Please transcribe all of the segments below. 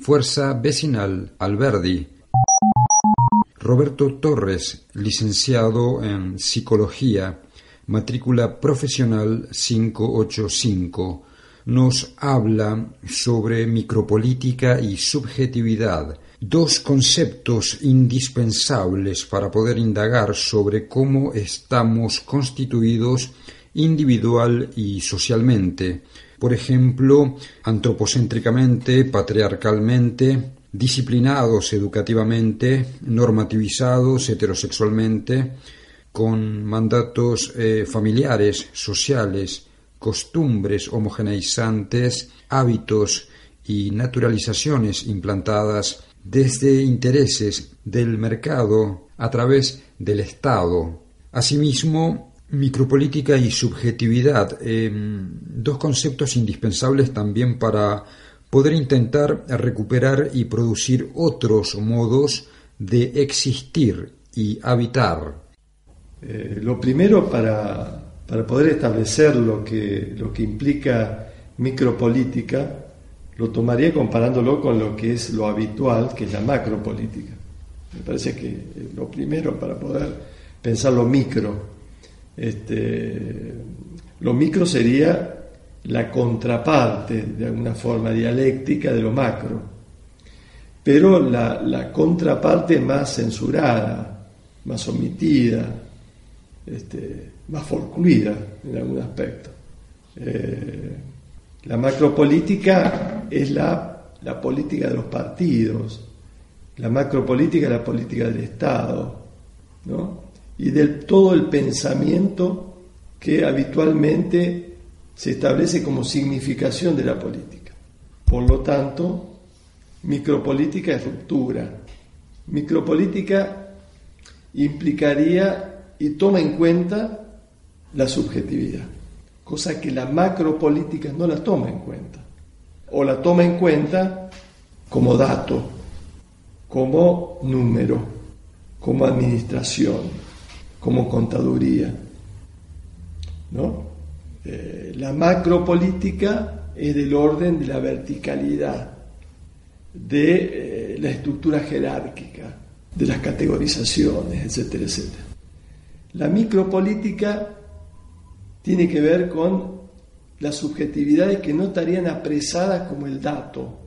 Fuerza Vecinal Alberdi. Roberto Torres, licenciado en Psicología, matrícula profesional 585, nos habla sobre micropolítica y subjetividad, dos conceptos indispensables para poder indagar sobre cómo estamos constituidos individual y socialmente, por ejemplo, antropocéntricamente, patriarcalmente, disciplinados educativamente, normativizados heterosexualmente, con mandatos eh, familiares, sociales, costumbres homogeneizantes, hábitos y naturalizaciones implantadas desde intereses del mercado a través del Estado. Asimismo, Micropolítica y subjetividad, em, dos conceptos indispensables también para poder intentar recuperar y producir otros modos de existir y habitar. Eh, lo primero para, poder establecer lo que, lo que implica micropolítica, lo tomaría comparándolo con lo que es lo habitual, que es la macropolítica. Me parece que lo primero para poder pensar lo micro este, lo micro sería la contraparte, de alguna forma dialéctica, de lo macro, pero la, contraparte más censurada, más omitida, este, más forcluida en algún aspecto. Eh, la macropolítica es la, la política de los partidos, la macropolítica es la política del Estado, ¿no? Y de todo el pensamiento que habitualmente se establece como significación de la política. Por lo tanto, micropolítica es ruptura. Micropolítica implicaría y toma en cuenta la subjetividad, cosa que la macropolítica no la toma en cuenta, o la toma en cuenta como dato, como número, como administración como contaduría. ¿no? Eh, la macropolítica es del orden de la verticalidad, de eh, la estructura jerárquica, de las categorizaciones, etcétera, etcétera. La micropolítica tiene que ver con las subjetividades que no estarían apresadas como el dato,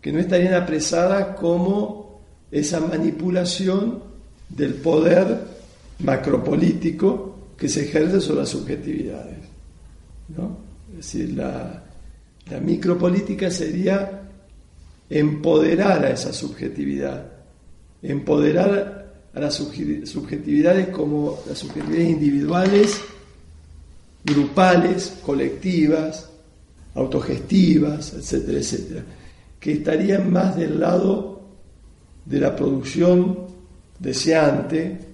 que no estarían apresadas como esa manipulación del poder macropolítico que se ejerce sobre las subjetividades. ¿no? Es decir, la, micropolítica sería empoderar a esa subjetividad, empoderar a las subjetividades como las subjetividades individuales, grupales, colectivas, autogestivas, etcétera, etcétera, que estarían más del lado de la producción deseante,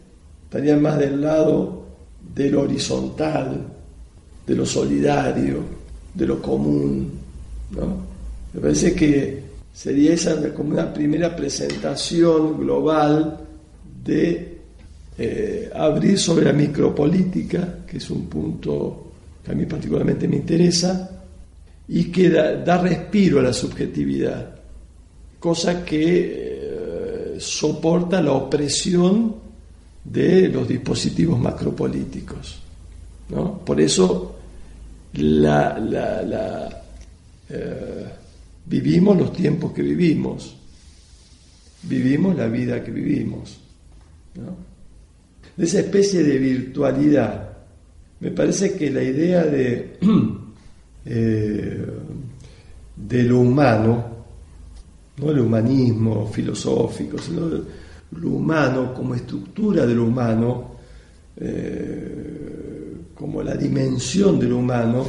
estarían más del lado de lo horizontal, de lo solidario, de lo común. ¿no? Me parece que sería esa como una primera presentación global de eh, abrir sobre la micropolítica, que es un punto que a mí particularmente me interesa, y que da, respiro a la subjetividad, cosa que eh, soporta la opresión de los dispositivos macropolíticos. ¿no? Por eso eh, vivimos los tiempos que vivimos, vivimos la vida que vivimos. De esa especie de virtualidad, me parece que la idea de, eh, de lo humano, no el humanismo filosófico, sino lo humano como estructura de lo humano, eh, como la dimensión de lo humano,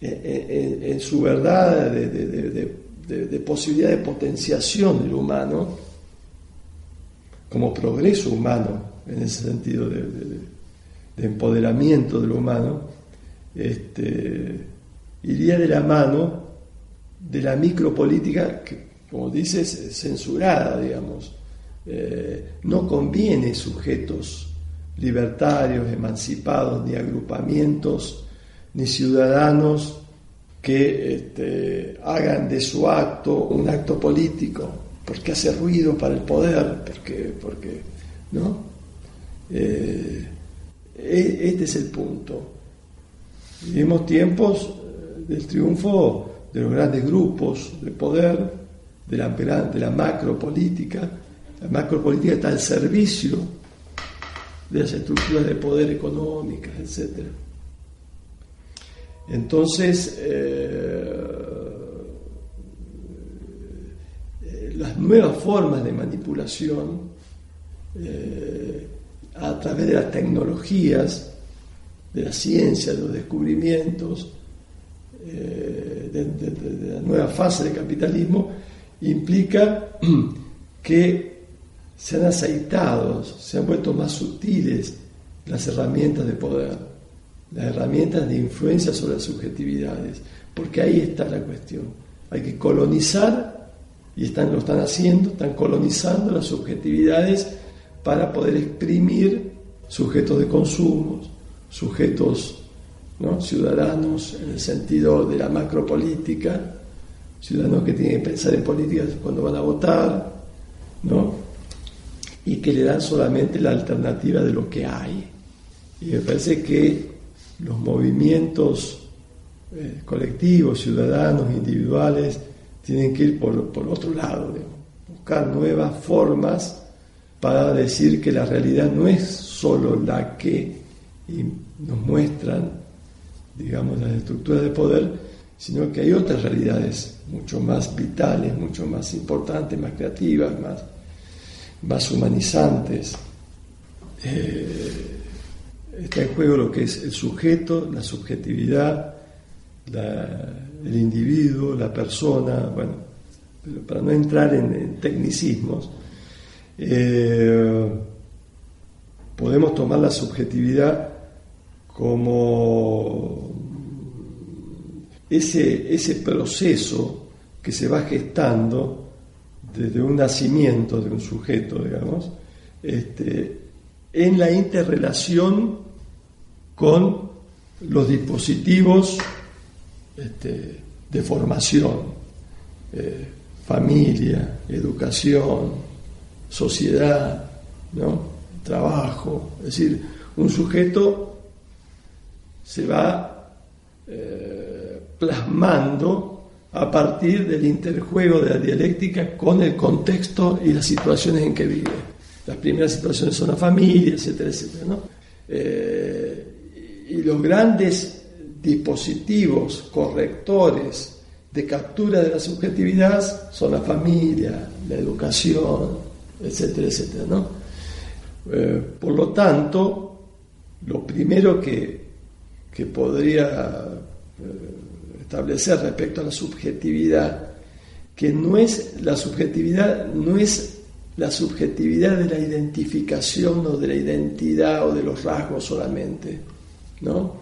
eh, eh, en, su verdad de, posibilidad de potenciación de lo humano, como progreso humano, en ese sentido de, empoderamiento de lo humano, este, iría de la mano de la micropolítica que, como dices, censurada, digamos, eh, no conviene sujetos libertarios, emancipados, ni agrupamientos, ni ciudadanos que este, hagan de su acto un acto político, porque hace ruido para el poder, porque, porque ¿no? Eh, e, este es el punto. Vivimos tiempos eh, del triunfo de los grandes grupos de poder, de la, de la. La macropolítica está al servicio de las estructuras de poder económicas, etc. Entonces, eh, las nuevas formas de manipulación eh, a través de las tecnologías, de la ciencia, de los descubrimientos, eh, de, la nueva fase del capitalismo, implica que se han aceitado, se han vuelto más sutiles las herramientas de poder, las herramientas de influencia sobre las subjetividades, porque ahí está la cuestión. Hay que colonizar, y están, lo están haciendo, están colonizando las subjetividades para poder exprimir sujetos de consumo, sujetos ¿no? ciudadanos en el sentido de la macropolítica, ciudadanos que tienen que pensar en políticas cuando van a votar, ¿no? Y que le dan solamente la alternativa de lo que hay. Y me parece que los movimientos eh, colectivos, ciudadanos, individuales, tienen que ir por, por otro lado, buscar nuevas formas para decir que la realidad no es solo la que nos muestran, digamos, las estructuras de poder, sino que hay otras realidades mucho más vitales, mucho más importantes, más creativas, más, más humanizantes. Eh, está en juego lo que es el sujeto, la subjetividad, el individuo, la persona, bueno, para no entrar en tecnicismos, eh, podemos tomar la subjetividad como ese, ese proceso que se va gestando desde un nacimiento de un sujeto, digamos, este, en la interrelación con los dispositivos este, de formación, eh, familia, educación, sociedad, ¿no? trabajo. Es decir, un sujeto se va eh, plasmando a partir del interjuego de la dialéctica con el contexto y las situaciones en que vive. Las primeras situaciones son la familia, etcétera, etcétera. ¿no? Eh, y los grandes dispositivos correctores de captura de la subjetividad son la familia, la educación, etcétera, etcétera. ¿no? Eh, por lo tanto, lo primero que, que podría eh, establecer respecto a la subjetividad, que no es la subjetividad, no es la subjetividad de la identificación o de la identidad o de los rasgos solamente, ¿no?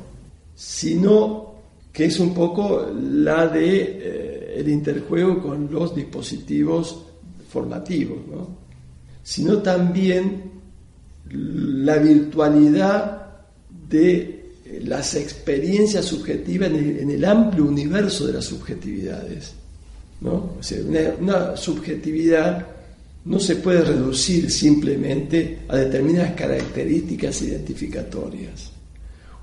sino que es un poco la de eh, el interjuego con los dispositivos formativos, ¿no? sino también la virtualidad de las experiencias subjetivas en el, amplio universo de las subjetividades. ¿no? una, subjetividad no se puede reducir simplemente a determinadas características identificatorias.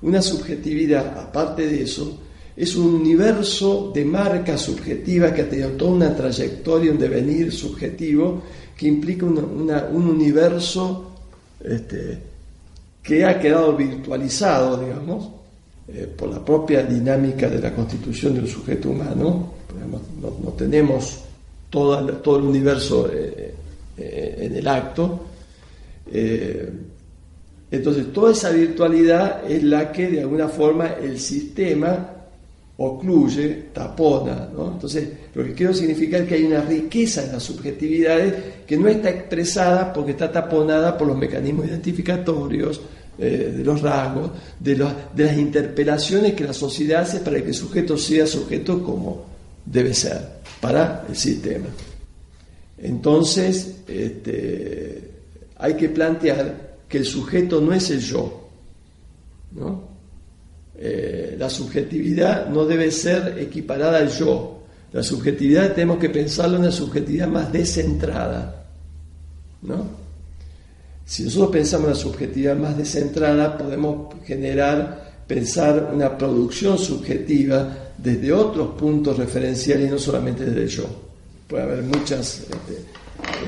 Una subjetividad, aparte de eso, es un universo de marcas subjetivas que ha tenido toda una trayectoria, un devenir subjetivo que implica un universo este, que ha quedado virtualizado, digamos, eh, por la propia dinámica de la constitución del sujeto humano. no, tenemos todo, el universo eh, eh, en el acto. entonces, toda esa virtualidad es la que de alguna forma el sistema ocluye, tapona. ¿no? Entonces, lo que quiero significar que hay una riqueza en las subjetividades que no está expresada porque está taponada por los mecanismos identificatorios, eh, de los rasgos, de, de, las interpelaciones que la sociedad hace para que el sujeto sea sujeto como debe ser para el sistema. Entonces, este, hay que plantear que el sujeto no es el yo, ¿no? Eh, la subjetividad no debe ser equiparada al yo. La subjetividad tenemos que pensarlo en una subjetividad más descentrada. ¿no? Si nosotros pensamos en una subjetividad más descentrada, podemos generar, pensar una producción subjetiva desde otros puntos referenciales y no solamente desde el yo. Puede haber muchas este,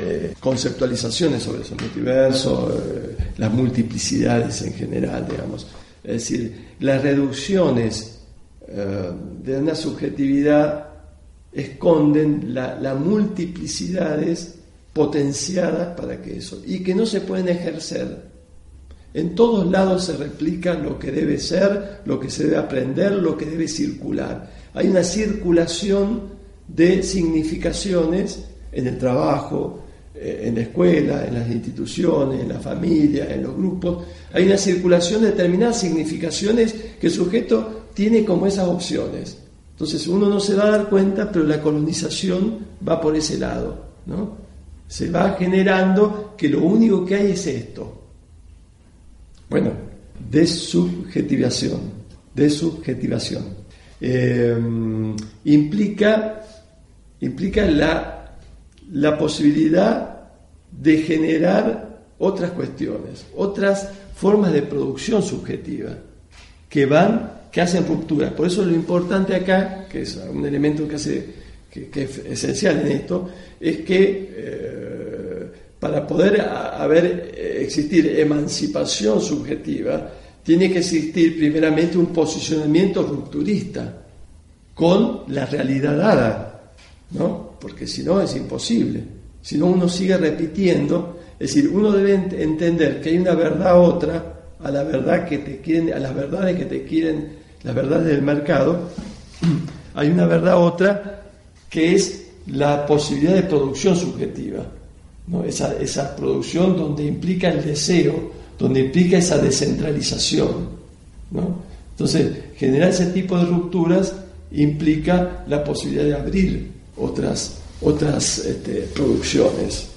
eh, conceptualizaciones sobre ese multiverso, eh, las multiplicidades en general, digamos. Es decir, las reducciones eh, de una subjetividad esconden las la multiplicidades potenciadas para que eso, y que no se pueden ejercer. En todos lados se replica lo que debe ser, lo que se debe aprender, lo que debe circular. Hay una circulación de significaciones en el trabajo, en la escuela, en las instituciones, en la familia, en los grupos. Hay una circulación de determinadas significaciones que el sujeto tiene como esas opciones. Entonces uno no se va a dar cuenta, pero la colonización va por ese lado. ¿no? Se va generando que lo único que hay es esto. Bueno, desubjetivación. Desubjetivación. Eh, implica, implica la la posibilidad de generar otras cuestiones, otras formas de producción subjetiva que van, que hacen rupturas. Por eso lo importante acá, que es un elemento que, hace, que, es esencial en esto, es que eh, para poder haber, existir emancipación subjetiva, tiene que existir primeramente un posicionamiento rupturista con la realidad dada, ¿no? Porque si no es imposible. Si no, uno sigue repitiendo. Es decir, uno debe entender que hay una verdad otra a la verdad que te quieren, a las verdades que te quieren, las verdades del mercado. Hay una verdad otra que es la posibilidad de producción subjetiva. ¿no? Esa, producción donde implica el deseo, donde implica esa descentralización. ¿no? Entonces, generar ese tipo de rupturas implica la posibilidad de abrir otras, otras este, producciones.